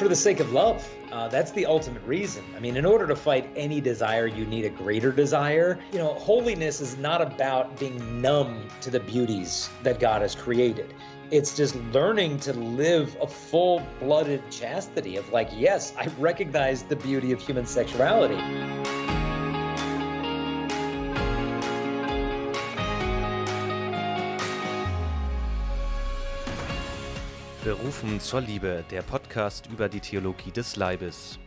for the sake of love. Uh, that's the ultimate reason. I mean, in order to fight any desire, you need a greater desire. You know, holiness is not about being numb to the beauties that God has created. It's just learning to live a full blooded chastity of, like, yes, I recognize the beauty of human sexuality. Berufen zur Liebe, der Podcast über die Theologie des Leibes.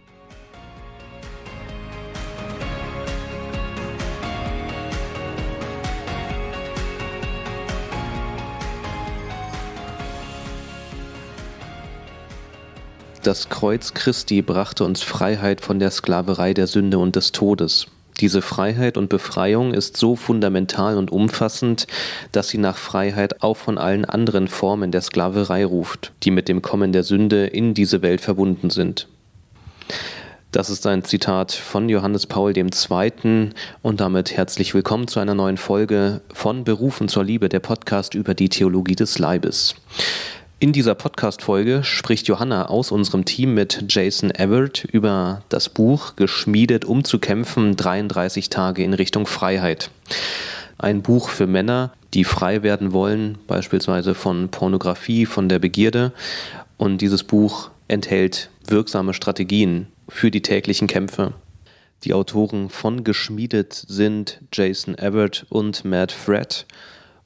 Das Kreuz Christi brachte uns Freiheit von der Sklaverei der Sünde und des Todes. Diese Freiheit und Befreiung ist so fundamental und umfassend, dass sie nach Freiheit auch von allen anderen Formen der Sklaverei ruft, die mit dem Kommen der Sünde in diese Welt verbunden sind. Das ist ein Zitat von Johannes Paul II. und damit herzlich willkommen zu einer neuen Folge von Berufen zur Liebe, der Podcast über die Theologie des Leibes. In dieser Podcast-Folge spricht Johanna aus unserem Team mit Jason Everett über das Buch Geschmiedet, um zu kämpfen, 33 Tage in Richtung Freiheit. Ein Buch für Männer, die frei werden wollen, beispielsweise von Pornografie, von der Begierde. Und dieses Buch enthält wirksame Strategien für die täglichen Kämpfe. Die Autoren von Geschmiedet sind Jason Everett und Matt Fred.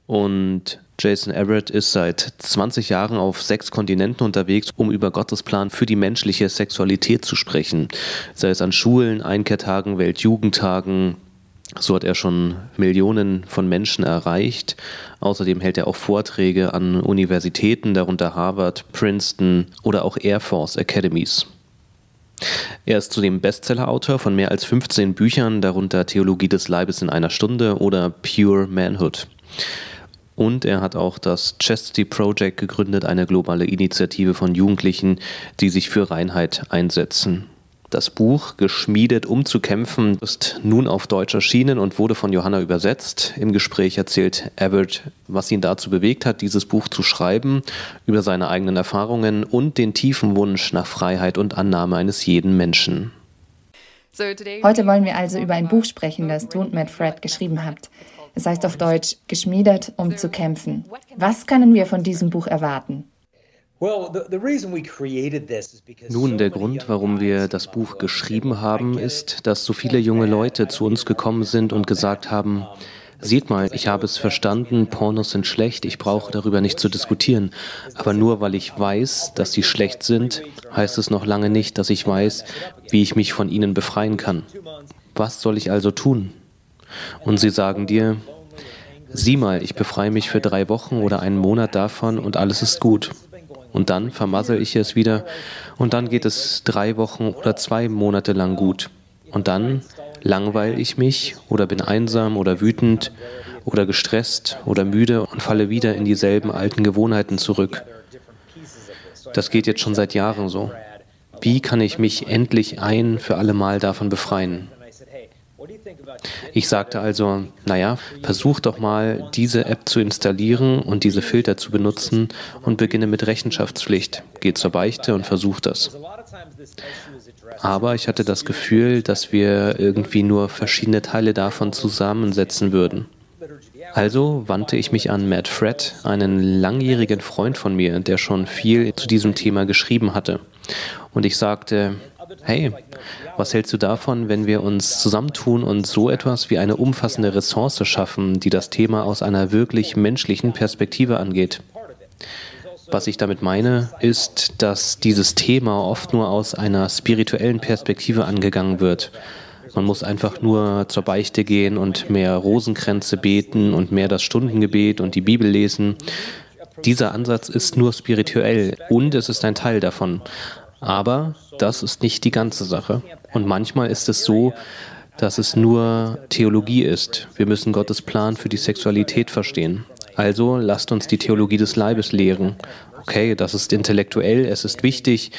Und Jason Everett ist seit 20 Jahren auf sechs Kontinenten unterwegs, um über Gottes Plan für die menschliche Sexualität zu sprechen. Sei es an Schulen, Einkehrtagen, Weltjugendtagen. So hat er schon Millionen von Menschen erreicht. Außerdem hält er auch Vorträge an Universitäten, darunter Harvard, Princeton oder auch Air Force Academies. Er ist zudem Bestsellerautor von mehr als 15 Büchern, darunter Theologie des Leibes in einer Stunde oder Pure Manhood. Und er hat auch das Chastity Project gegründet, eine globale Initiative von Jugendlichen, die sich für Reinheit einsetzen. Das Buch Geschmiedet, um zu kämpfen ist nun auf Deutsch erschienen und wurde von Johanna übersetzt. Im Gespräch erzählt Everett, was ihn dazu bewegt hat, dieses Buch zu schreiben, über seine eigenen Erfahrungen und den tiefen Wunsch nach Freiheit und Annahme eines jeden Menschen. Heute wollen wir also über ein Buch sprechen, das du und Matt Fred geschrieben habt. Es heißt auf Deutsch, geschmiedet, um zu kämpfen. Was können wir von diesem Buch erwarten? Nun, der Grund, warum wir das Buch geschrieben haben, ist, dass so viele junge Leute zu uns gekommen sind und gesagt haben, Seht mal, ich habe es verstanden, Pornos sind schlecht, ich brauche darüber nicht zu diskutieren. Aber nur weil ich weiß, dass sie schlecht sind, heißt es noch lange nicht, dass ich weiß, wie ich mich von ihnen befreien kann. Was soll ich also tun? Und sie sagen dir, sieh mal, ich befreie mich für drei Wochen oder einen Monat davon und alles ist gut. Und dann vermassel ich es wieder und dann geht es drei Wochen oder zwei Monate lang gut. Und dann langweile ich mich oder bin einsam oder wütend oder gestresst oder müde und falle wieder in dieselben alten Gewohnheiten zurück. Das geht jetzt schon seit Jahren so. Wie kann ich mich endlich ein für alle Mal davon befreien? Ich sagte also, naja, versuch doch mal, diese App zu installieren und diese Filter zu benutzen und beginne mit Rechenschaftspflicht. Geh zur Beichte und versuch das. Aber ich hatte das Gefühl, dass wir irgendwie nur verschiedene Teile davon zusammensetzen würden. Also wandte ich mich an Matt Fred, einen langjährigen Freund von mir, der schon viel zu diesem Thema geschrieben hatte. Und ich sagte, hey, was hältst du davon, wenn wir uns zusammentun und so etwas wie eine umfassende Ressource schaffen, die das Thema aus einer wirklich menschlichen Perspektive angeht? Was ich damit meine, ist, dass dieses Thema oft nur aus einer spirituellen Perspektive angegangen wird. Man muss einfach nur zur Beichte gehen und mehr Rosenkränze beten und mehr das Stundengebet und die Bibel lesen. Dieser Ansatz ist nur spirituell und es ist ein Teil davon. Aber das ist nicht die ganze Sache. Und manchmal ist es so, dass es nur Theologie ist. Wir müssen Gottes Plan für die Sexualität verstehen. Also lasst uns die Theologie des Leibes lehren. Okay, das ist intellektuell, es ist wichtig,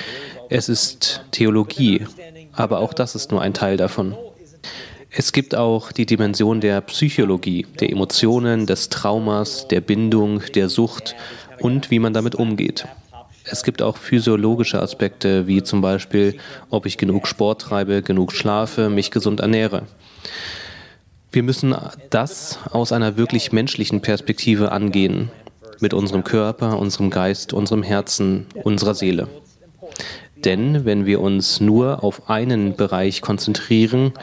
es ist Theologie, aber auch das ist nur ein Teil davon. Es gibt auch die Dimension der Psychologie, der Emotionen, des Traumas, der Bindung, der Sucht und wie man damit umgeht. Es gibt auch physiologische Aspekte, wie zum Beispiel, ob ich genug Sport treibe, genug schlafe, mich gesund ernähre. Wir müssen das aus einer wirklich menschlichen Perspektive angehen, mit unserem Körper, unserem Geist, unserem Herzen, unserer Seele. Denn wenn wir uns nur auf einen Bereich konzentrieren,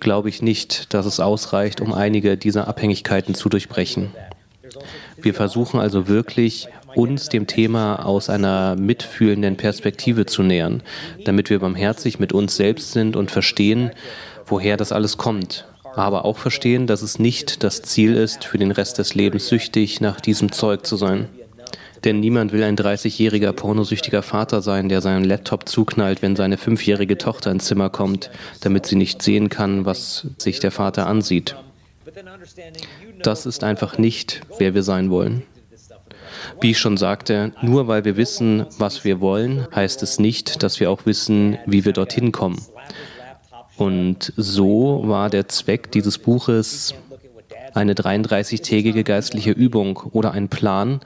glaube ich nicht, dass es ausreicht, um einige dieser Abhängigkeiten zu durchbrechen. Wir versuchen also wirklich, uns dem Thema aus einer mitfühlenden Perspektive zu nähern, damit wir barmherzig mit uns selbst sind und verstehen, woher das alles kommt. Aber auch verstehen, dass es nicht das Ziel ist, für den Rest des Lebens süchtig nach diesem Zeug zu sein. Denn niemand will ein 30-jähriger pornosüchtiger Vater sein, der seinen Laptop zuknallt, wenn seine fünfjährige Tochter ins Zimmer kommt, damit sie nicht sehen kann, was sich der Vater ansieht. Das ist einfach nicht, wer wir sein wollen. Wie ich schon sagte, nur weil wir wissen, was wir wollen, heißt es nicht, dass wir auch wissen, wie wir dorthin kommen. Und so war der Zweck dieses Buches eine 33-tägige geistliche Übung oder ein Plan,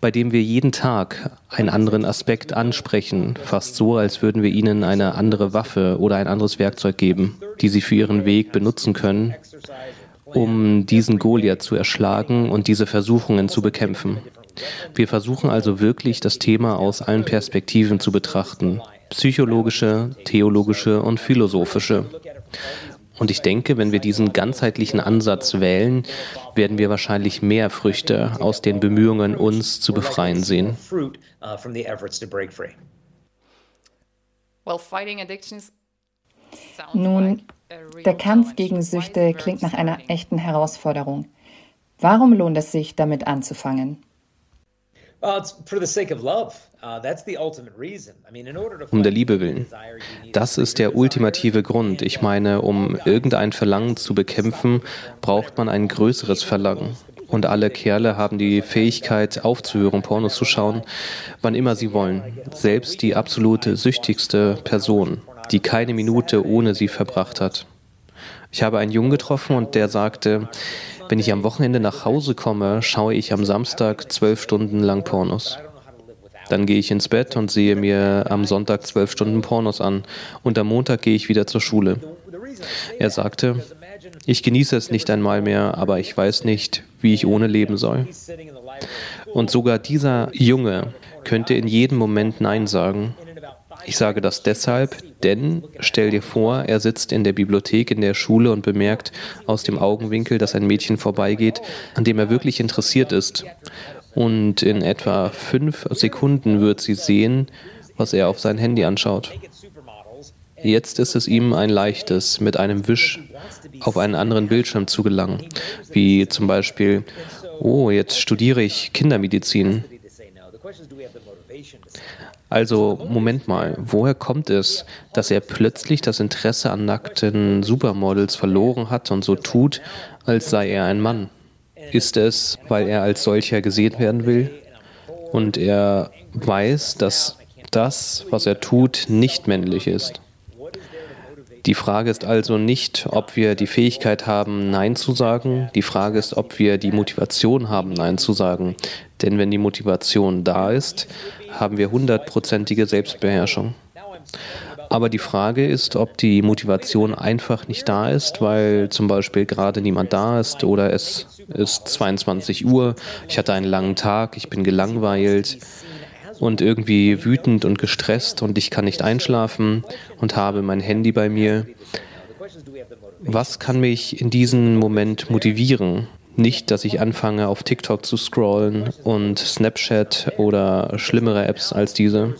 bei dem wir jeden Tag einen anderen Aspekt ansprechen, fast so, als würden wir ihnen eine andere Waffe oder ein anderes Werkzeug geben, die sie für ihren Weg benutzen können, um diesen Goliath zu erschlagen und diese Versuchungen zu bekämpfen. Wir versuchen also wirklich, das Thema aus allen Perspektiven zu betrachten. Psychologische, theologische und philosophische. Und ich denke, wenn wir diesen ganzheitlichen Ansatz wählen, werden wir wahrscheinlich mehr Früchte aus den Bemühungen, uns zu befreien sehen. Nun, der Kampf gegen Süchte klingt nach einer echten Herausforderung. Warum lohnt es sich, damit anzufangen? Uh, um der Liebe willen. Das ist der ultimative Grund. Ich meine, um irgendein Verlangen zu bekämpfen, braucht man ein größeres Verlangen. Und alle Kerle haben die Fähigkeit, aufzuhören, Pornos zu schauen, wann immer sie wollen. Selbst die absolute süchtigste Person, die keine Minute ohne sie verbracht hat. Ich habe einen Jungen getroffen und der sagte, wenn ich am Wochenende nach Hause komme, schaue ich am Samstag zwölf Stunden lang Pornos. Dann gehe ich ins Bett und sehe mir am Sonntag zwölf Stunden Pornos an und am Montag gehe ich wieder zur Schule. Er sagte, ich genieße es nicht einmal mehr, aber ich weiß nicht, wie ich ohne leben soll. Und sogar dieser Junge könnte in jedem Moment Nein sagen. Ich sage das deshalb, denn stell dir vor, er sitzt in der Bibliothek in der Schule und bemerkt aus dem Augenwinkel, dass ein Mädchen vorbeigeht, an dem er wirklich interessiert ist. Und in etwa fünf Sekunden wird sie sehen, was er auf sein Handy anschaut. Jetzt ist es ihm ein leichtes, mit einem Wisch auf einen anderen Bildschirm zu gelangen, wie zum Beispiel, oh, jetzt studiere ich Kindermedizin. Also, Moment mal, woher kommt es, dass er plötzlich das Interesse an nackten Supermodels verloren hat und so tut, als sei er ein Mann? Ist es, weil er als solcher gesehen werden will? Und er weiß, dass das, was er tut, nicht männlich ist. Die Frage ist also nicht, ob wir die Fähigkeit haben, Nein zu sagen. Die Frage ist, ob wir die Motivation haben, Nein zu sagen. Denn wenn die Motivation da ist, haben wir hundertprozentige Selbstbeherrschung. Aber die Frage ist, ob die Motivation einfach nicht da ist, weil zum Beispiel gerade niemand da ist oder es ist 22 Uhr, ich hatte einen langen Tag, ich bin gelangweilt und irgendwie wütend und gestresst und ich kann nicht einschlafen und habe mein Handy bei mir. Was kann mich in diesem Moment motivieren? Nicht, dass ich anfange, auf TikTok zu scrollen und Snapchat oder schlimmere Apps als diese.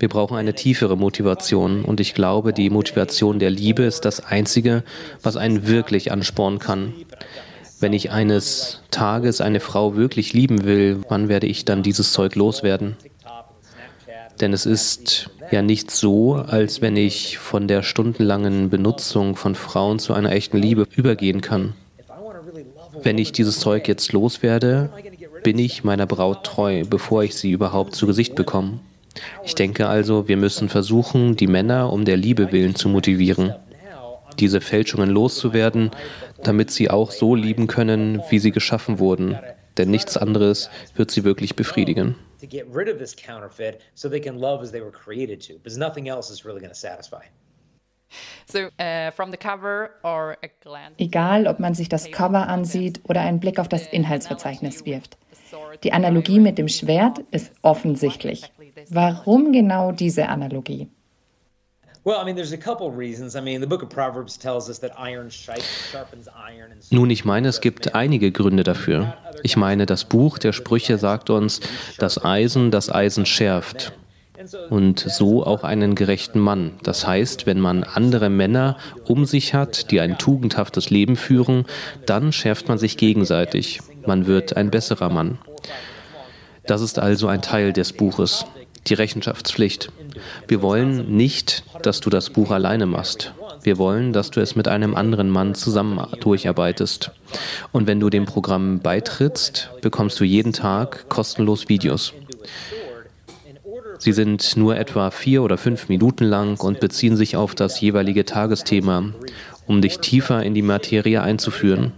Wir brauchen eine tiefere Motivation und ich glaube, die Motivation der Liebe ist das Einzige, was einen wirklich anspornen kann. Wenn ich eines Tages eine Frau wirklich lieben will, wann werde ich dann dieses Zeug loswerden? Denn es ist ja nicht so, als wenn ich von der stundenlangen Benutzung von Frauen zu einer echten Liebe übergehen kann. Wenn ich dieses Zeug jetzt loswerde, bin ich meiner Braut treu, bevor ich sie überhaupt zu Gesicht bekomme. Ich denke also, wir müssen versuchen, die Männer um der Liebe willen zu motivieren, diese Fälschungen loszuwerden, damit sie auch so lieben können, wie sie geschaffen wurden, denn nichts anderes wird sie wirklich befriedigen. Egal, ob man sich das Cover ansieht oder einen Blick auf das Inhaltsverzeichnis wirft. Die Analogie mit dem Schwert ist offensichtlich. Warum genau diese Analogie? Nun, ich meine, es gibt einige Gründe dafür. Ich meine, das Buch der Sprüche sagt uns, dass Eisen das Eisen schärft. Und so auch einen gerechten Mann. Das heißt, wenn man andere Männer um sich hat, die ein tugendhaftes Leben führen, dann schärft man sich gegenseitig. Man wird ein besserer Mann. Das ist also ein Teil des Buches, die Rechenschaftspflicht. Wir wollen nicht, dass du das Buch alleine machst. Wir wollen, dass du es mit einem anderen Mann zusammen durcharbeitest. Und wenn du dem Programm beitrittst, bekommst du jeden Tag kostenlos Videos. Sie sind nur etwa vier oder fünf Minuten lang und beziehen sich auf das jeweilige Tagesthema, um dich tiefer in die Materie einzuführen.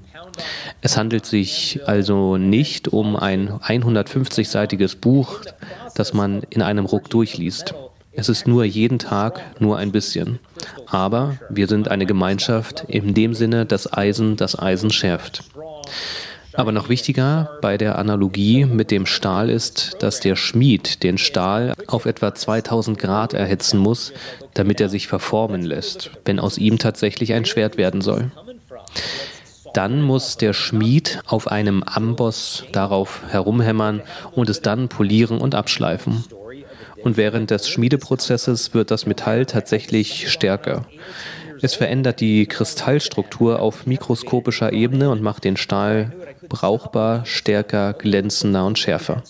Es handelt sich also nicht um ein 150-seitiges Buch, das man in einem Ruck durchliest. Es ist nur jeden Tag nur ein bisschen. Aber wir sind eine Gemeinschaft in dem Sinne, dass Eisen das Eisen schärft. Aber noch wichtiger bei der Analogie mit dem Stahl ist, dass der Schmied den Stahl auf etwa 2000 Grad erhitzen muss, damit er sich verformen lässt, wenn aus ihm tatsächlich ein Schwert werden soll. Dann muss der Schmied auf einem Amboss darauf herumhämmern und es dann polieren und abschleifen. Und während des Schmiedeprozesses wird das Metall tatsächlich stärker. Es verändert die Kristallstruktur auf mikroskopischer Ebene und macht den Stahl brauchbar, stärker, glänzender und schärfer.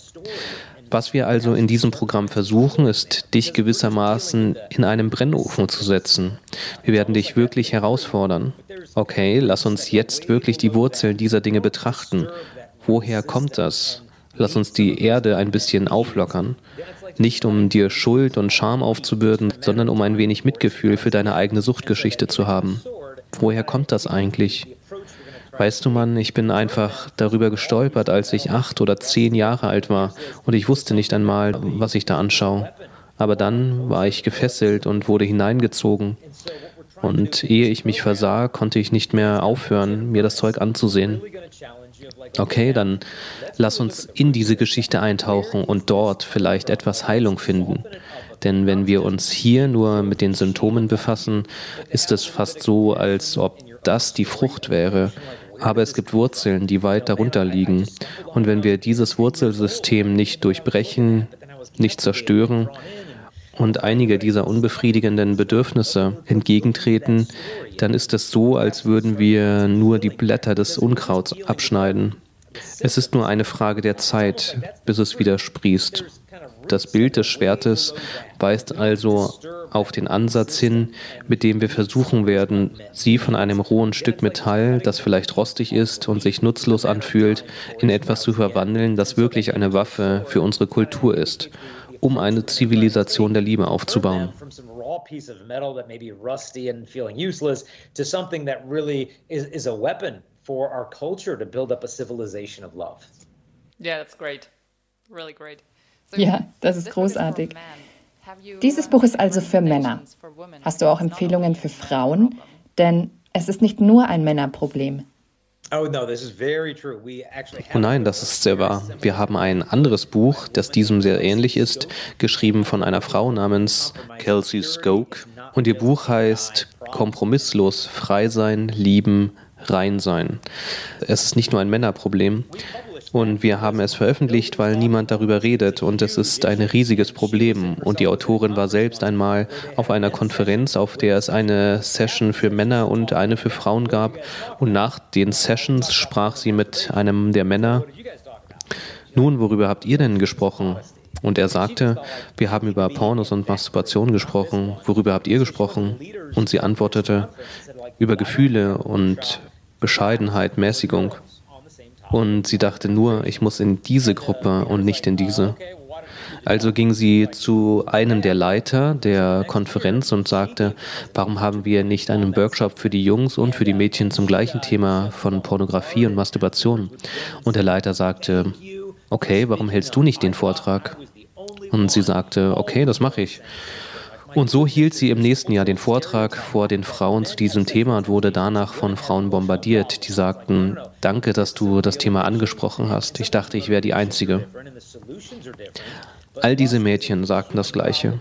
Was wir also in diesem Programm versuchen, ist, dich gewissermaßen in einem Brennofen zu setzen. Wir werden dich wirklich herausfordern. Okay, lass uns jetzt wirklich die Wurzeln dieser Dinge betrachten. Woher kommt das? Lass uns die Erde ein bisschen auflockern. Nicht um dir Schuld und Scham aufzubürden, sondern um ein wenig Mitgefühl für deine eigene Suchtgeschichte zu haben. Woher kommt das eigentlich? Weißt du, Mann, ich bin einfach darüber gestolpert, als ich acht oder zehn Jahre alt war und ich wusste nicht einmal, was ich da anschaue. Aber dann war ich gefesselt und wurde hineingezogen. Und ehe ich mich versah, konnte ich nicht mehr aufhören, mir das Zeug anzusehen. Okay, dann lass uns in diese Geschichte eintauchen und dort vielleicht etwas Heilung finden. Denn wenn wir uns hier nur mit den Symptomen befassen, ist es fast so, als ob das die Frucht wäre. Aber es gibt Wurzeln, die weit darunter liegen. Und wenn wir dieses Wurzelsystem nicht durchbrechen, nicht zerstören und einige dieser unbefriedigenden Bedürfnisse entgegentreten, dann ist es so, als würden wir nur die Blätter des Unkrauts abschneiden. Es ist nur eine Frage der Zeit, bis es wieder sprießt. Das Bild des Schwertes weist also auf den Ansatz hin, mit dem wir versuchen werden, sie von einem rohen Stück Metall, das vielleicht rostig ist und sich nutzlos anfühlt, in etwas zu verwandeln, das wirklich eine Waffe für unsere Kultur ist, um eine Zivilisation der Liebe aufzubauen. piece of metal that may be rusty and feeling useless to something that really is, is a weapon for our culture to build up a civilization of love. Yeah, that's great. Really great. Ja, das ist großartig. Dieses Buch ist also für Männer. Hast du auch Empfehlungen für Frauen? Denn es ist nicht nur ein Männerproblem. Oh, oh nein, das ist sehr wahr. Wir haben ein anderes Buch, das diesem sehr ähnlich ist, geschrieben von einer Frau namens Kelsey Skoke. Und ihr Buch heißt Kompromisslos frei sein, lieben, rein sein. Es ist nicht nur ein Männerproblem. Und wir haben es veröffentlicht, weil niemand darüber redet. Und es ist ein riesiges Problem. Und die Autorin war selbst einmal auf einer Konferenz, auf der es eine Session für Männer und eine für Frauen gab. Und nach den Sessions sprach sie mit einem der Männer. Nun, worüber habt ihr denn gesprochen? Und er sagte, wir haben über Pornos und Masturbation gesprochen. Worüber habt ihr gesprochen? Und sie antwortete, über Gefühle und Bescheidenheit, Mäßigung. Und sie dachte nur, ich muss in diese Gruppe und nicht in diese. Also ging sie zu einem der Leiter der Konferenz und sagte, warum haben wir nicht einen Workshop für die Jungs und für die Mädchen zum gleichen Thema von Pornografie und Masturbation? Und der Leiter sagte, okay, warum hältst du nicht den Vortrag? Und sie sagte, okay, das mache ich. Und so hielt sie im nächsten Jahr den Vortrag vor den Frauen zu diesem Thema und wurde danach von Frauen bombardiert, die sagten, danke, dass du das Thema angesprochen hast. Ich dachte, ich wäre die Einzige. All diese Mädchen sagten das Gleiche.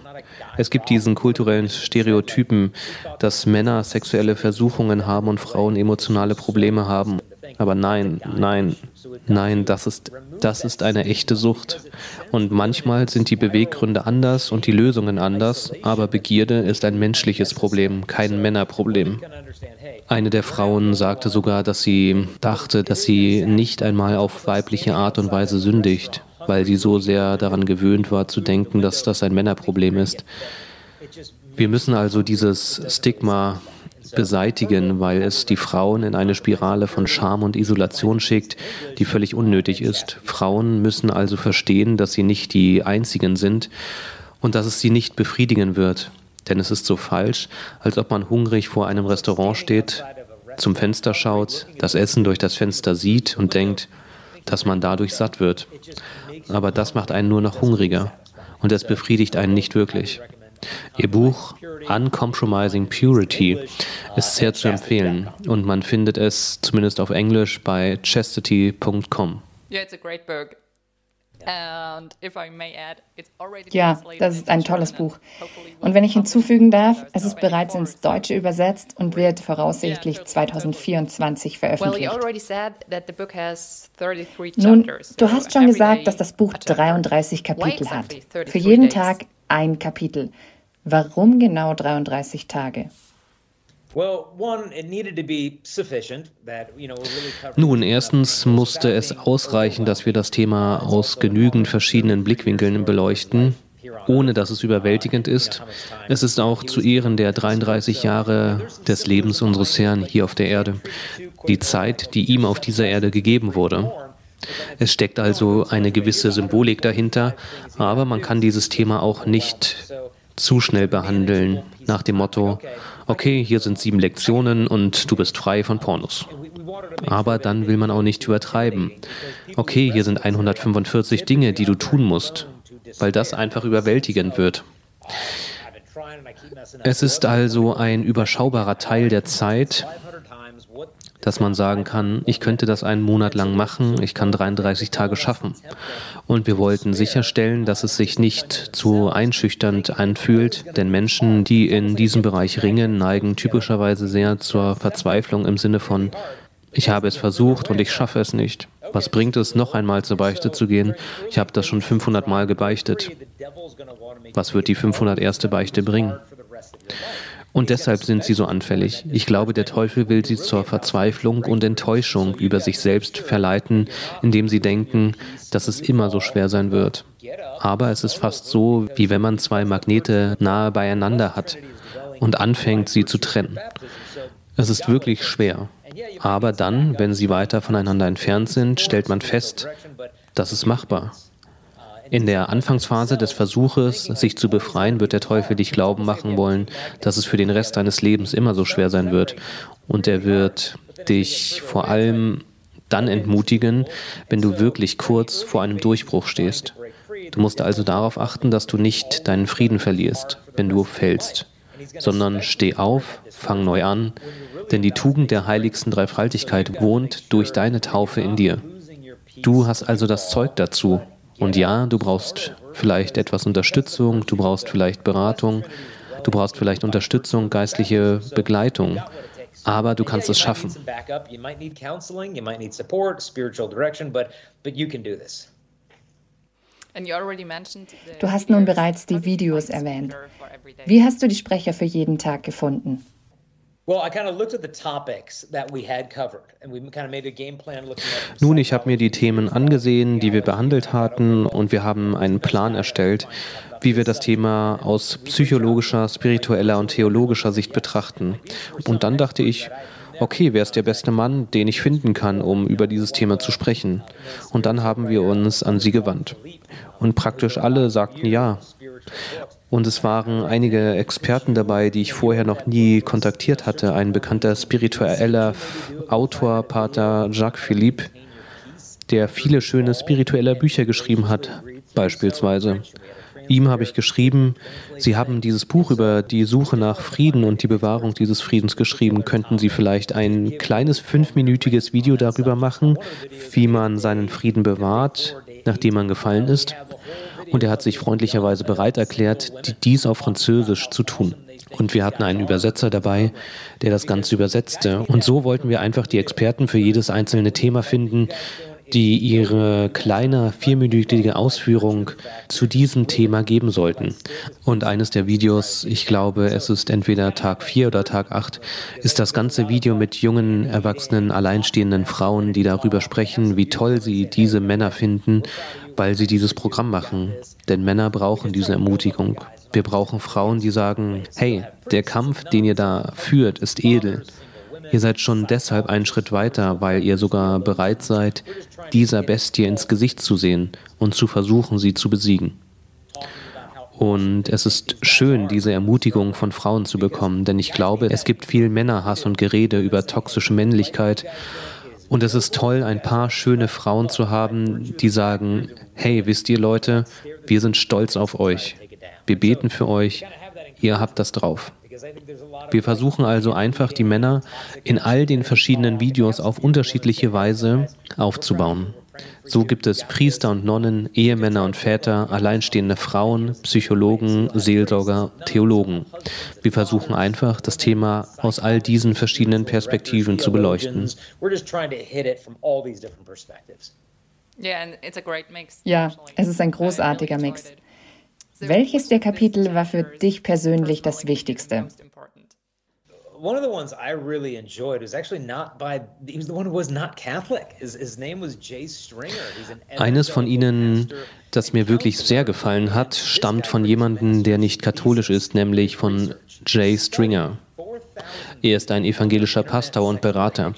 Es gibt diesen kulturellen Stereotypen, dass Männer sexuelle Versuchungen haben und Frauen emotionale Probleme haben. Aber nein, nein, nein, das ist, das ist eine echte Sucht. Und manchmal sind die Beweggründe anders und die Lösungen anders, aber Begierde ist ein menschliches Problem, kein Männerproblem. Eine der Frauen sagte sogar, dass sie dachte, dass sie nicht einmal auf weibliche Art und Weise sündigt, weil sie so sehr daran gewöhnt war zu denken, dass das ein Männerproblem ist. Wir müssen also dieses Stigma beseitigen, weil es die Frauen in eine Spirale von Scham und Isolation schickt, die völlig unnötig ist. Frauen müssen also verstehen, dass sie nicht die Einzigen sind und dass es sie nicht befriedigen wird. Denn es ist so falsch, als ob man hungrig vor einem Restaurant steht, zum Fenster schaut, das Essen durch das Fenster sieht und denkt, dass man dadurch satt wird. Aber das macht einen nur noch hungriger und es befriedigt einen nicht wirklich. Ihr Buch Uncompromising Purity ist sehr zu empfehlen und man findet es zumindest auf Englisch bei chastity.com. Ja, das ist ein tolles Buch. Und wenn ich hinzufügen darf, es ist bereits ins Deutsche übersetzt und wird voraussichtlich 2024 veröffentlicht. Nun, du hast schon gesagt, dass das Buch 33 Kapitel hat. Für jeden Tag ein Kapitel. Warum genau 33 Tage? Nun, erstens musste es ausreichen, dass wir das Thema aus genügend verschiedenen Blickwinkeln beleuchten, ohne dass es überwältigend ist. Es ist auch zu Ehren der 33 Jahre des Lebens unseres Herrn hier auf der Erde, die Zeit, die ihm auf dieser Erde gegeben wurde. Es steckt also eine gewisse Symbolik dahinter, aber man kann dieses Thema auch nicht zu schnell behandeln, nach dem Motto, okay, hier sind sieben Lektionen und du bist frei von Pornos. Aber dann will man auch nicht übertreiben. Okay, hier sind 145 Dinge, die du tun musst, weil das einfach überwältigend wird. Es ist also ein überschaubarer Teil der Zeit, dass man sagen kann, ich könnte das einen Monat lang machen, ich kann 33 Tage schaffen. Und wir wollten sicherstellen, dass es sich nicht zu einschüchternd anfühlt, denn Menschen, die in diesem Bereich ringen, neigen typischerweise sehr zur Verzweiflung im Sinne von, ich habe es versucht und ich schaffe es nicht. Was bringt es, noch einmal zur Beichte zu gehen? Ich habe das schon 500 Mal gebeichtet. Was wird die 501. Beichte bringen? Und deshalb sind sie so anfällig. Ich glaube, der Teufel will sie zur Verzweiflung und Enttäuschung über sich selbst verleiten, indem sie denken, dass es immer so schwer sein wird. Aber es ist fast so, wie wenn man zwei Magnete nahe beieinander hat und anfängt, sie zu trennen. Es ist wirklich schwer. Aber dann, wenn sie weiter voneinander entfernt sind, stellt man fest, das ist machbar. In der Anfangsphase des Versuches, sich zu befreien, wird der Teufel dich glauben machen wollen, dass es für den Rest deines Lebens immer so schwer sein wird. Und er wird dich vor allem dann entmutigen, wenn du wirklich kurz vor einem Durchbruch stehst. Du musst also darauf achten, dass du nicht deinen Frieden verlierst, wenn du fällst, sondern steh auf, fang neu an, denn die Tugend der heiligsten Dreifaltigkeit wohnt durch deine Taufe in dir. Du hast also das Zeug dazu, und ja, du brauchst vielleicht etwas Unterstützung, du brauchst vielleicht Beratung, du brauchst vielleicht Unterstützung, geistliche Begleitung. Aber du kannst es schaffen. Du hast nun bereits die Videos erwähnt. Wie hast du die Sprecher für jeden Tag gefunden? Nun, ich habe mir die Themen angesehen, die wir behandelt hatten, und wir haben einen Plan erstellt, wie wir das Thema aus psychologischer, spiritueller und theologischer Sicht betrachten. Und dann dachte ich, okay, wer ist der beste Mann, den ich finden kann, um über dieses Thema zu sprechen? Und dann haben wir uns an sie gewandt. Und praktisch alle sagten ja. Und es waren einige Experten dabei, die ich vorher noch nie kontaktiert hatte. Ein bekannter spiritueller Autor, Pater Jacques Philippe, der viele schöne spirituelle Bücher geschrieben hat, beispielsweise. Ihm habe ich geschrieben, Sie haben dieses Buch über die Suche nach Frieden und die Bewahrung dieses Friedens geschrieben. Könnten Sie vielleicht ein kleines fünfminütiges Video darüber machen, wie man seinen Frieden bewahrt, nachdem man gefallen ist? Und er hat sich freundlicherweise bereit erklärt, dies auf Französisch zu tun. Und wir hatten einen Übersetzer dabei, der das Ganze übersetzte. Und so wollten wir einfach die Experten für jedes einzelne Thema finden, die ihre kleine vierminütige Ausführung zu diesem Thema geben sollten. Und eines der Videos, ich glaube, es ist entweder Tag 4 oder Tag 8, ist das ganze Video mit jungen, erwachsenen, alleinstehenden Frauen, die darüber sprechen, wie toll sie diese Männer finden weil sie dieses Programm machen. Denn Männer brauchen diese Ermutigung. Wir brauchen Frauen, die sagen, hey, der Kampf, den ihr da führt, ist edel. Ihr seid schon deshalb einen Schritt weiter, weil ihr sogar bereit seid, dieser Bestie ins Gesicht zu sehen und zu versuchen, sie zu besiegen. Und es ist schön, diese Ermutigung von Frauen zu bekommen, denn ich glaube, es gibt viel Männerhass und Gerede über toxische Männlichkeit. Und es ist toll, ein paar schöne Frauen zu haben, die sagen, hey, wisst ihr Leute, wir sind stolz auf euch. Wir beten für euch. Ihr habt das drauf. Wir versuchen also einfach die Männer in all den verschiedenen Videos auf unterschiedliche Weise aufzubauen. So gibt es Priester und Nonnen, Ehemänner und Väter, alleinstehende Frauen, Psychologen, Seelsorger, Theologen. Wir versuchen einfach, das Thema aus all diesen verschiedenen Perspektiven zu beleuchten. Ja, es ist ein großartiger Mix. Welches der Kapitel war für dich persönlich das Wichtigste? one of the ones I really enjoyed was actually not by he was the one who was not Catholic. His, his name was Jay Stringer. Eines von ihnen, das mir wirklich sehr gefallen hat, stammt von jemandem, der nicht katholisch ist, nämlich von Jay Stringer. Er ist ein evangelischer Pastor und Berater.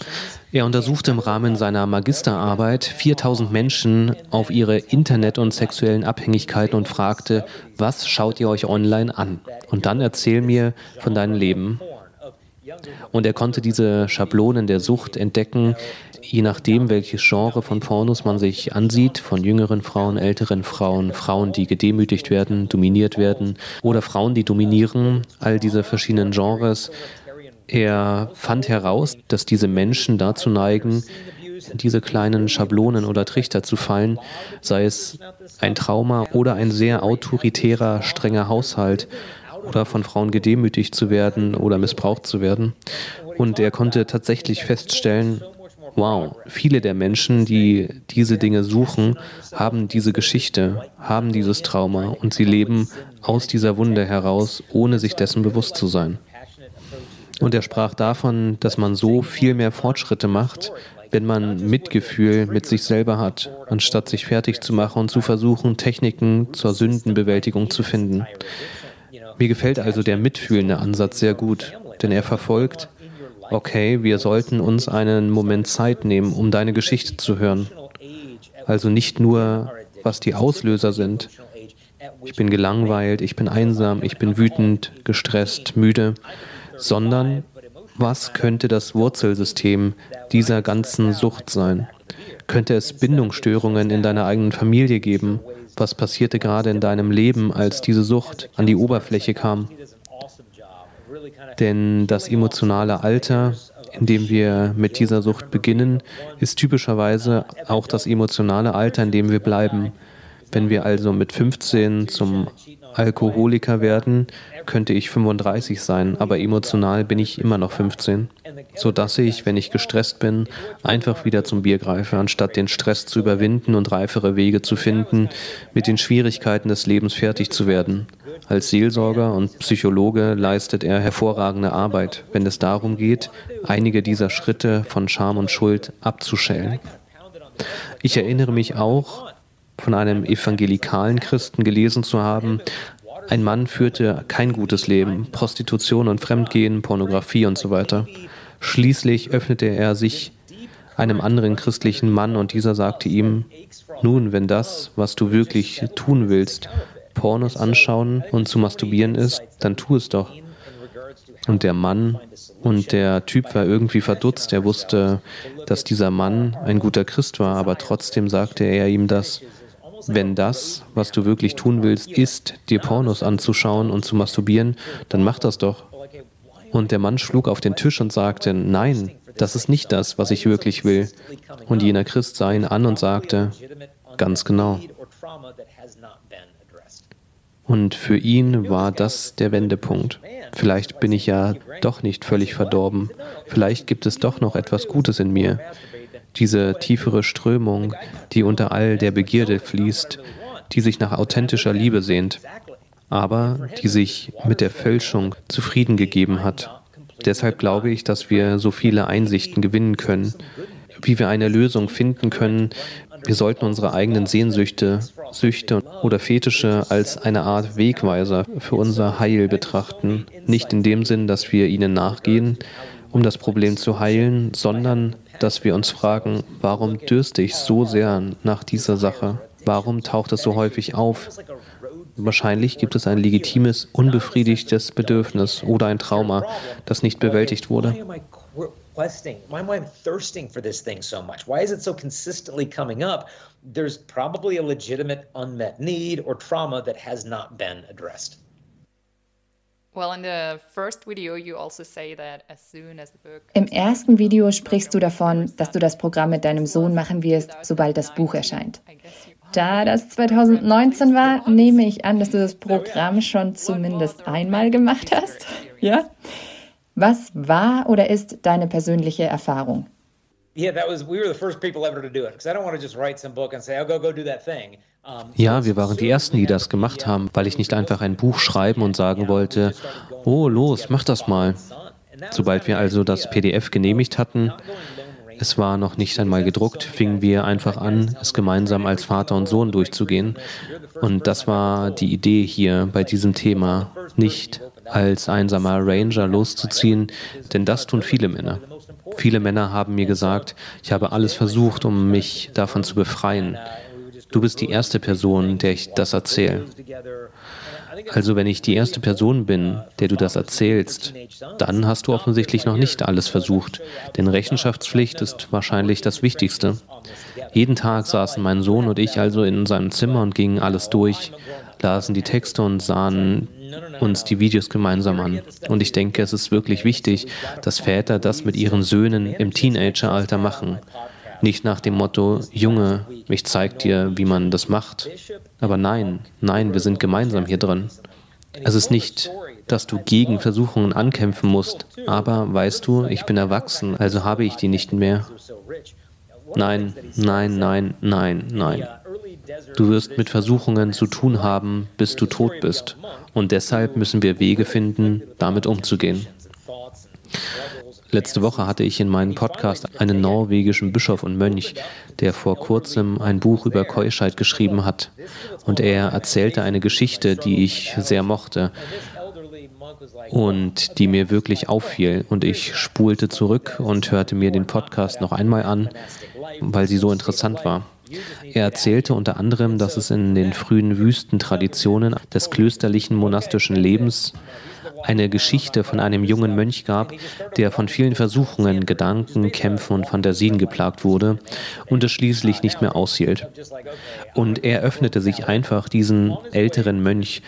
Er untersuchte im Rahmen seiner Magisterarbeit 4000 Menschen auf ihre Internet- und sexuellen Abhängigkeiten und fragte, was schaut ihr euch online an? Und dann erzähl mir von deinem Leben. Und er konnte diese Schablonen der Sucht entdecken, je nachdem, welches Genre von Pornos man sich ansieht, von jüngeren Frauen, älteren Frauen, Frauen, die gedemütigt werden, dominiert werden oder Frauen, die dominieren, all diese verschiedenen Genres. Er fand heraus, dass diese Menschen dazu neigen, in diese kleinen Schablonen oder Trichter zu fallen, sei es ein Trauma oder ein sehr autoritärer, strenger Haushalt oder von Frauen gedemütigt zu werden oder missbraucht zu werden. Und er konnte tatsächlich feststellen, wow, viele der Menschen, die diese Dinge suchen, haben diese Geschichte, haben dieses Trauma und sie leben aus dieser Wunde heraus, ohne sich dessen bewusst zu sein. Und er sprach davon, dass man so viel mehr Fortschritte macht, wenn man Mitgefühl mit sich selber hat, anstatt sich fertig zu machen und zu versuchen, Techniken zur Sündenbewältigung zu finden. Mir gefällt also der mitfühlende Ansatz sehr gut, denn er verfolgt, okay, wir sollten uns einen Moment Zeit nehmen, um deine Geschichte zu hören. Also nicht nur, was die Auslöser sind. Ich bin gelangweilt, ich bin einsam, ich bin wütend, gestresst, müde, sondern was könnte das Wurzelsystem dieser ganzen Sucht sein? Könnte es Bindungsstörungen in deiner eigenen Familie geben? Was passierte gerade in deinem Leben, als diese Sucht an die Oberfläche kam? Denn das emotionale Alter, in dem wir mit dieser Sucht beginnen, ist typischerweise auch das emotionale Alter, in dem wir bleiben. Wenn wir also mit 15 zum Alkoholiker werden, könnte ich 35 sein, aber emotional bin ich immer noch 15, sodass ich, wenn ich gestresst bin, einfach wieder zum Bier greife, anstatt den Stress zu überwinden und reifere Wege zu finden, mit den Schwierigkeiten des Lebens fertig zu werden. Als Seelsorger und Psychologe leistet er hervorragende Arbeit, wenn es darum geht, einige dieser Schritte von Scham und Schuld abzuschälen. Ich erinnere mich auch, von einem evangelikalen Christen gelesen zu haben, ein Mann führte kein gutes Leben, Prostitution und Fremdgehen, Pornografie und so weiter. Schließlich öffnete er sich einem anderen christlichen Mann und dieser sagte ihm, nun, wenn das, was du wirklich tun willst, Pornos anschauen und zu masturbieren ist, dann tu es doch. Und der Mann und der Typ war irgendwie verdutzt. Er wusste, dass dieser Mann ein guter Christ war, aber trotzdem sagte er ihm das. Wenn das, was du wirklich tun willst, ist, dir Pornos anzuschauen und zu masturbieren, dann mach das doch. Und der Mann schlug auf den Tisch und sagte, nein, das ist nicht das, was ich wirklich will. Und jener Christ sah ihn an und sagte, ganz genau. Und für ihn war das der Wendepunkt. Vielleicht bin ich ja doch nicht völlig verdorben. Vielleicht gibt es doch noch etwas Gutes in mir. Diese tiefere Strömung, die unter all der Begierde fließt, die sich nach authentischer Liebe sehnt, aber die sich mit der Fälschung zufrieden gegeben hat. Deshalb glaube ich, dass wir so viele Einsichten gewinnen können, wie wir eine Lösung finden können, wir sollten unsere eigenen Sehnsüchte, Süchte oder Fetische als eine Art Wegweiser für unser Heil betrachten. Nicht in dem Sinn, dass wir ihnen nachgehen, um das Problem zu heilen, sondern dass wir uns fragen, warum dürste ich so sehr nach dieser Sache? Warum taucht es so häufig auf? Wahrscheinlich gibt es ein legitimes, unbefriedigtes Bedürfnis oder ein Trauma, das nicht bewältigt wurde questing why am I thirsting for this thing so much? Why is it so consistently coming up? There's probably a legitimate unmet need or trauma that has not been addressed. Also Im ersten Video sprichst du davon, dass du das Programm mit deinem Sohn machen wirst, sobald das Buch erscheint. Da das 2019 war, nehme ich an, dass du das Programm schon zumindest einmal gemacht hast. Ja? Was war oder ist deine persönliche Erfahrung? Ja, wir waren die Ersten, die das gemacht haben, weil ich nicht einfach ein Buch schreiben und sagen wollte, oh, los, mach das mal. Sobald wir also das PDF genehmigt hatten, es war noch nicht einmal gedruckt, fingen wir einfach an, es gemeinsam als Vater und Sohn durchzugehen. Und das war die Idee hier bei diesem Thema, nicht als einsamer Ranger loszuziehen, denn das tun viele Männer. Viele Männer haben mir gesagt, ich habe alles versucht, um mich davon zu befreien. Du bist die erste Person, der ich das erzähle. Also wenn ich die erste Person bin, der du das erzählst, dann hast du offensichtlich noch nicht alles versucht, denn Rechenschaftspflicht ist wahrscheinlich das Wichtigste. Jeden Tag saßen mein Sohn und ich also in seinem Zimmer und gingen alles durch, lasen die Texte und sahen uns die Videos gemeinsam an. Und ich denke, es ist wirklich wichtig, dass Väter das mit ihren Söhnen im Teenageralter machen. Nicht nach dem Motto, Junge, ich zeig dir, wie man das macht. Aber nein, nein, wir sind gemeinsam hier drin. Es ist nicht, dass du gegen Versuchungen ankämpfen musst, aber weißt du, ich bin erwachsen, also habe ich die nicht mehr. Nein, nein, nein, nein, nein. Du wirst mit Versuchungen zu tun haben, bis du tot bist. Und deshalb müssen wir Wege finden, damit umzugehen. Letzte Woche hatte ich in meinem Podcast einen norwegischen Bischof und Mönch, der vor kurzem ein Buch über Keuschheit geschrieben hat. Und er erzählte eine Geschichte, die ich sehr mochte und die mir wirklich auffiel. Und ich spulte zurück und hörte mir den Podcast noch einmal an, weil sie so interessant war. Er erzählte unter anderem, dass es in den frühen Wüstentraditionen des klösterlichen monastischen Lebens eine Geschichte von einem jungen Mönch gab, der von vielen Versuchungen, Gedanken, Kämpfen und Fantasien geplagt wurde und es schließlich nicht mehr aushielt. Und er öffnete sich einfach diesen älteren Mönch,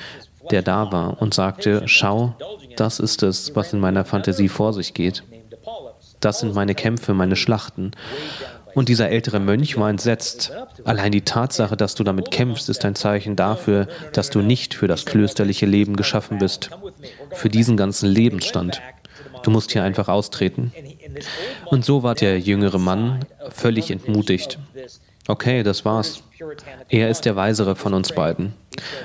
der da war, und sagte, schau, das ist es, was in meiner Fantasie vor sich geht. Das sind meine Kämpfe, meine Schlachten. Und dieser ältere Mönch war entsetzt. Allein die Tatsache, dass du damit kämpfst, ist ein Zeichen dafür, dass du nicht für das klösterliche Leben geschaffen bist, für diesen ganzen Lebensstand. Du musst hier einfach austreten. Und so war der jüngere Mann völlig entmutigt. Okay, das war's. Er ist der Weisere von uns beiden.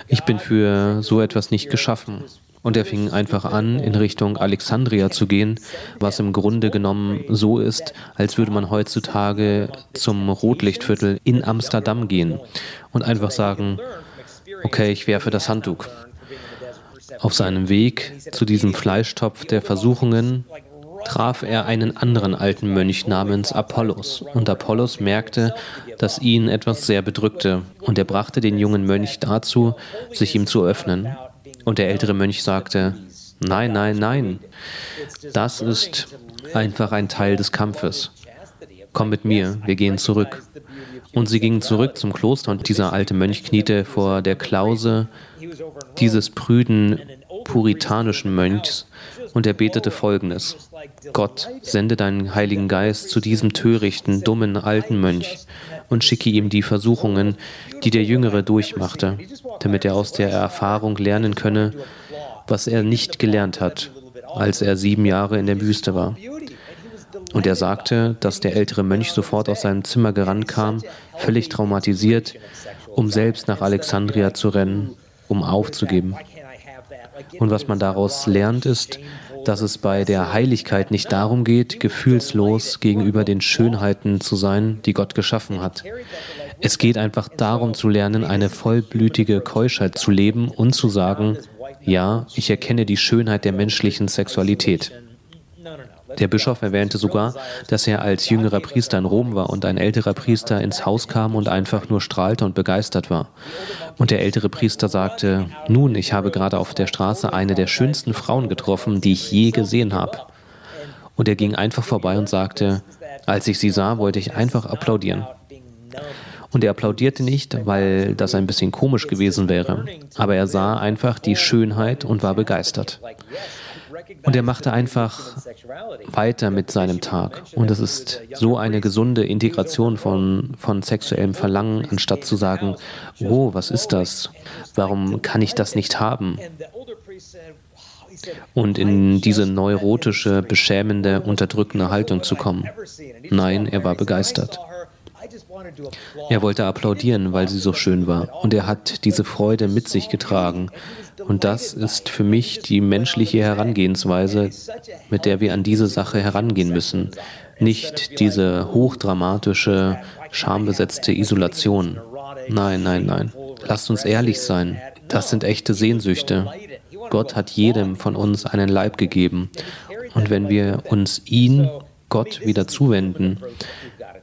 Ich bin für so etwas nicht geschaffen. Und er fing einfach an, in Richtung Alexandria zu gehen, was im Grunde genommen so ist, als würde man heutzutage zum Rotlichtviertel in Amsterdam gehen und einfach sagen, okay, ich werfe das Handtuch. Auf seinem Weg zu diesem Fleischtopf der Versuchungen traf er einen anderen alten Mönch namens Apollos. Und Apollos merkte, dass ihn etwas sehr bedrückte. Und er brachte den jungen Mönch dazu, sich ihm zu öffnen. Und der ältere Mönch sagte, nein, nein, nein, das ist einfach ein Teil des Kampfes. Komm mit mir, wir gehen zurück. Und sie gingen zurück zum Kloster und dieser alte Mönch kniete vor der Klause dieses prüden puritanischen Mönchs und er betete folgendes. Gott, sende deinen Heiligen Geist zu diesem törichten, dummen, alten Mönch und schicke ihm die Versuchungen, die der Jüngere durchmachte, damit er aus der Erfahrung lernen könne, was er nicht gelernt hat, als er sieben Jahre in der Wüste war. Und er sagte, dass der ältere Mönch sofort aus seinem Zimmer gerannt kam, völlig traumatisiert, um selbst nach Alexandria zu rennen, um aufzugeben. Und was man daraus lernt, ist, dass es bei der Heiligkeit nicht darum geht, gefühlslos gegenüber den Schönheiten zu sein, die Gott geschaffen hat. Es geht einfach darum zu lernen, eine vollblütige Keuschheit zu leben und zu sagen, ja, ich erkenne die Schönheit der menschlichen Sexualität. Der Bischof erwähnte sogar, dass er als jüngerer Priester in Rom war und ein älterer Priester ins Haus kam und einfach nur strahlte und begeistert war. Und der ältere Priester sagte, nun, ich habe gerade auf der Straße eine der schönsten Frauen getroffen, die ich je gesehen habe. Und er ging einfach vorbei und sagte, als ich sie sah, wollte ich einfach applaudieren. Und er applaudierte nicht, weil das ein bisschen komisch gewesen wäre, aber er sah einfach die Schönheit und war begeistert. Und er machte einfach weiter mit seinem Tag. Und es ist so eine gesunde Integration von, von sexuellem Verlangen, anstatt zu sagen, oh, was ist das? Warum kann ich das nicht haben? Und in diese neurotische, beschämende, unterdrückende Haltung zu kommen. Nein, er war begeistert. Er wollte applaudieren, weil sie so schön war. Und er hat diese Freude mit sich getragen. Und das ist für mich die menschliche Herangehensweise, mit der wir an diese Sache herangehen müssen. Nicht diese hochdramatische, schambesetzte Isolation. Nein, nein, nein. Lasst uns ehrlich sein. Das sind echte Sehnsüchte. Gott hat jedem von uns einen Leib gegeben. Und wenn wir uns ihn, Gott, wieder zuwenden,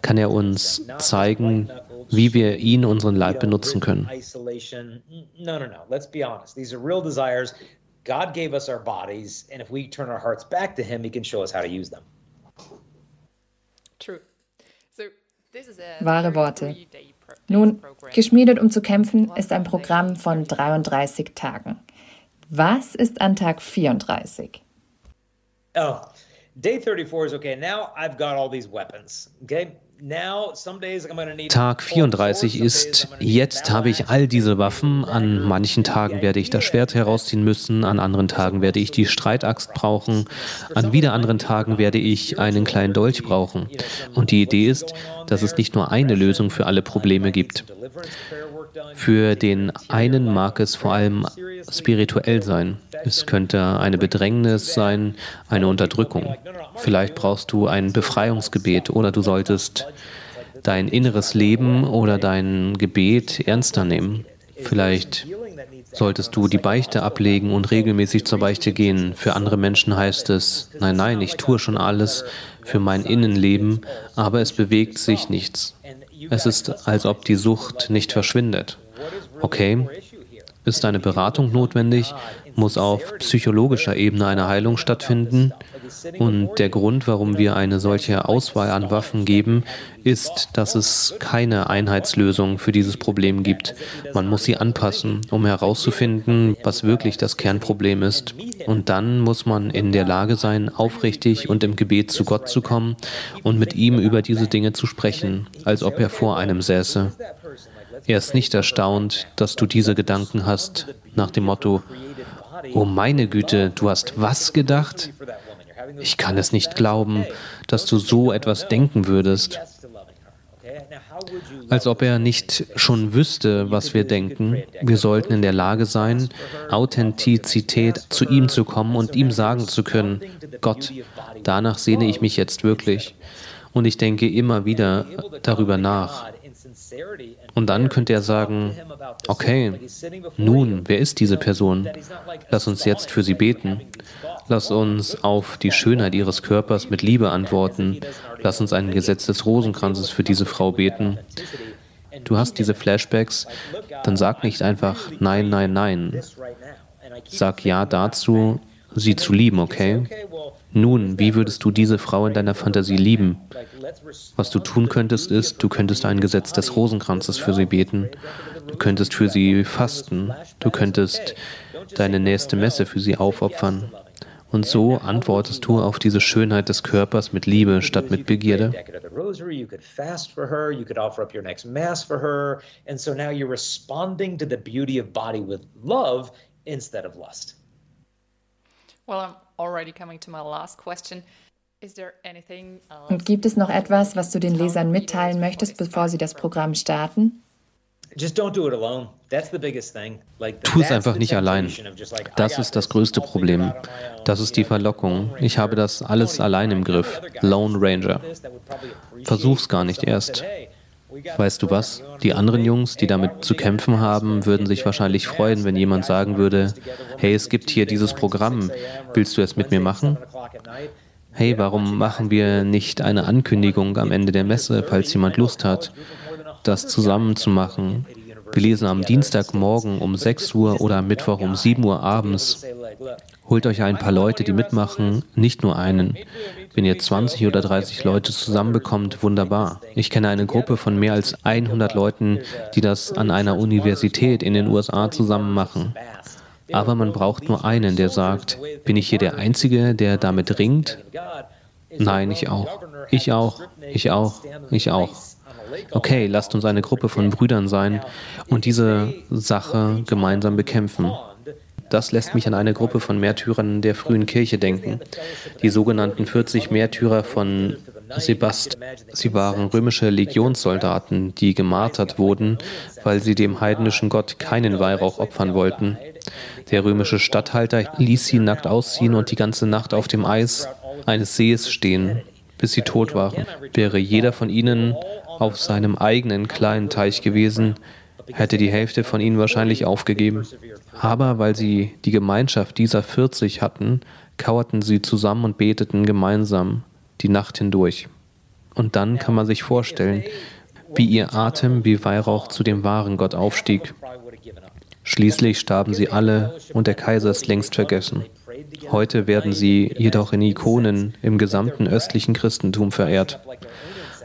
kann er uns zeigen, wie wir ihn, unseren Leib, benutzen können. God gave us our bodies, and if we turn our hearts back to Him, He can show us how to use them. True. So, this is a Wahre Worte. Nun, Geschmiedet um zu kämpfen ist ein Programm von 33 Tagen. Was ist an Tag 34? Oh, day 34 is okay. Now I've got all these weapons. Okay, Tag 34 ist, jetzt habe ich all diese Waffen, an manchen Tagen werde ich das Schwert herausziehen müssen, an anderen Tagen werde ich die Streitaxt brauchen, an wieder anderen Tagen werde ich einen kleinen Dolch brauchen. Und die Idee ist, dass es nicht nur eine Lösung für alle Probleme gibt. Für den einen mag es vor allem spirituell sein. Es könnte eine Bedrängnis sein, eine Unterdrückung. Vielleicht brauchst du ein Befreiungsgebet oder du solltest dein inneres Leben oder dein Gebet ernster nehmen. Vielleicht solltest du die Beichte ablegen und regelmäßig zur Beichte gehen. Für andere Menschen heißt es, nein, nein, ich tue schon alles für mein Innenleben, aber es bewegt sich nichts. Es ist, als ob die Sucht nicht verschwindet. Okay, ist eine Beratung notwendig? Muss auf psychologischer Ebene eine Heilung stattfinden? Und der Grund, warum wir eine solche Auswahl an Waffen geben, ist, dass es keine Einheitslösung für dieses Problem gibt. Man muss sie anpassen, um herauszufinden, was wirklich das Kernproblem ist. Und dann muss man in der Lage sein, aufrichtig und im Gebet zu Gott zu kommen und mit ihm über diese Dinge zu sprechen, als ob er vor einem säße. Er ist nicht erstaunt, dass du diese Gedanken hast, nach dem Motto, oh meine Güte, du hast was gedacht? Ich kann es nicht glauben, dass du so etwas denken würdest. Als ob er nicht schon wüsste, was wir denken. Wir sollten in der Lage sein, Authentizität zu ihm zu kommen und ihm sagen zu können, Gott, danach sehne ich mich jetzt wirklich. Und ich denke immer wieder darüber nach. Und dann könnte er sagen, okay, nun, wer ist diese Person? Lass uns jetzt für sie beten. Lass uns auf die Schönheit ihres Körpers mit Liebe antworten. Lass uns ein Gesetz des Rosenkranzes für diese Frau beten. Du hast diese Flashbacks, dann sag nicht einfach Nein, nein, nein. Sag Ja dazu, sie zu lieben, okay? Nun, wie würdest du diese Frau in deiner Fantasie lieben? Was du tun könntest, ist, du könntest ein Gesetz des Rosenkranzes für sie beten. Du könntest für sie fasten. Du könntest deine nächste Messe für sie aufopfern. Und so antwortest du auf diese Schönheit des Körpers mit Liebe statt mit Begierde. instead of lust. Well, I'm already coming to my last question. Und gibt es noch etwas, was du den Lesern mitteilen möchtest, bevor sie das Programm starten? Tu es einfach nicht allein. Das ist das größte Problem. Das ist die Verlockung. Ich habe das alles allein im Griff. Lone Ranger. Versuch's gar nicht erst. Weißt du was? Die anderen Jungs, die damit zu kämpfen haben, würden sich wahrscheinlich freuen, wenn jemand sagen würde, hey, es gibt hier dieses Programm, willst du es mit mir machen? Hey, warum machen wir nicht eine Ankündigung am Ende der Messe, falls jemand Lust hat, das zusammen zu machen? Wir lesen am Dienstagmorgen um 6 Uhr oder am Mittwoch um 7 Uhr abends. Holt euch ein paar Leute, die mitmachen, nicht nur einen. Wenn ihr 20 oder 30 Leute zusammenbekommt, wunderbar. Ich kenne eine Gruppe von mehr als 100 Leuten, die das an einer Universität in den USA zusammen machen. Aber man braucht nur einen, der sagt, bin ich hier der Einzige, der damit ringt? Nein, ich auch. Ich auch. Ich auch. Ich auch. Okay, lasst uns eine Gruppe von Brüdern sein und diese Sache gemeinsam bekämpfen. Das lässt mich an eine Gruppe von Märtyrern der frühen Kirche denken, die sogenannten 40 Märtyrer von Sebast. Sie waren römische Legionssoldaten, die gemartert wurden, weil sie dem heidnischen Gott keinen Weihrauch opfern wollten. Der römische Statthalter ließ sie nackt ausziehen und die ganze Nacht auf dem Eis eines Sees stehen, bis sie tot waren. Wäre jeder von ihnen auf seinem eigenen kleinen Teich gewesen, hätte die Hälfte von ihnen wahrscheinlich aufgegeben. Aber weil sie die Gemeinschaft dieser 40 hatten, kauerten sie zusammen und beteten gemeinsam die Nacht hindurch. Und dann kann man sich vorstellen, wie ihr Atem wie Weihrauch zu dem wahren Gott aufstieg. Schließlich starben sie alle und der Kaiser ist längst vergessen. Heute werden sie jedoch in Ikonen im gesamten östlichen Christentum verehrt.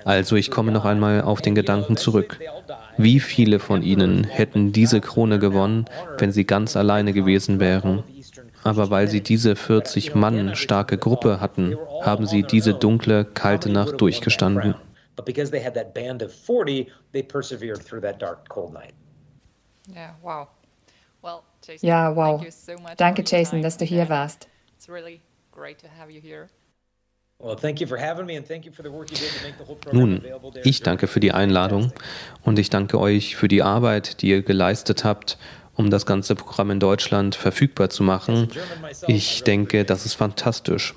Also ich komme noch einmal auf den Gedanken zurück. Wie viele von ihnen hätten diese Krone gewonnen, wenn sie ganz alleine gewesen wären? Aber weil sie diese 40 Mann starke Gruppe hatten, haben sie diese dunkle, kalte Nacht durchgestanden. Ja, wow. Danke, Jason, dass du hier warst. Nun, ich danke für die Einladung und ich danke euch für die Arbeit, die ihr geleistet habt, um das ganze Programm in Deutschland verfügbar zu machen. Ich denke, das ist fantastisch.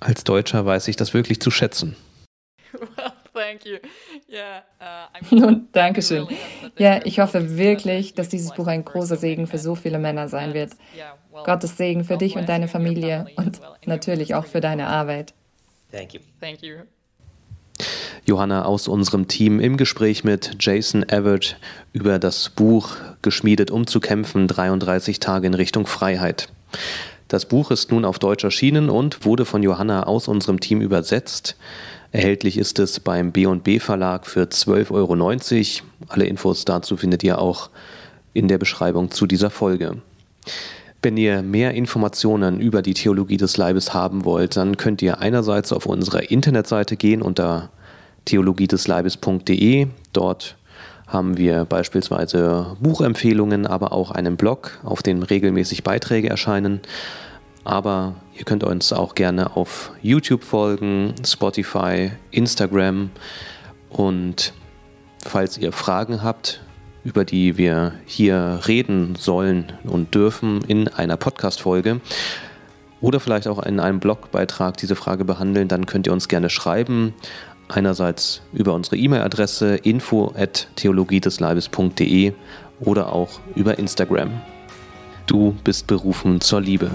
Als Deutscher weiß ich das wirklich zu schätzen. Nun, danke schön. Ja, ich hoffe wirklich, dass dieses Buch ein großer Segen für so viele Männer sein wird. Gottes Segen für dich und deine Familie und natürlich auch für deine Arbeit. Thank you. Thank you. Johanna aus unserem Team im Gespräch mit Jason Everett über das Buch Geschmiedet um zu kämpfen, 33 Tage in Richtung Freiheit. Das Buch ist nun auf Deutsch erschienen und wurde von Johanna aus unserem Team übersetzt. Erhältlich ist es beim B&B Verlag für 12,90 Euro. Alle Infos dazu findet ihr auch in der Beschreibung zu dieser Folge. Wenn ihr mehr Informationen über die Theologie des Leibes haben wollt, dann könnt ihr einerseits auf unsere Internetseite gehen unter theologiedesleibes.de. Dort haben wir beispielsweise Buchempfehlungen, aber auch einen Blog, auf dem regelmäßig Beiträge erscheinen. Aber ihr könnt uns auch gerne auf YouTube folgen, Spotify, Instagram und falls ihr Fragen habt, über die wir hier reden sollen und dürfen in einer Podcast-Folge oder vielleicht auch in einem Blogbeitrag diese Frage behandeln, dann könnt ihr uns gerne schreiben Einerseits über unsere E-Mail-Adresse info@theologiedesleibes.de oder auch über Instagram. Du bist berufen zur Liebe.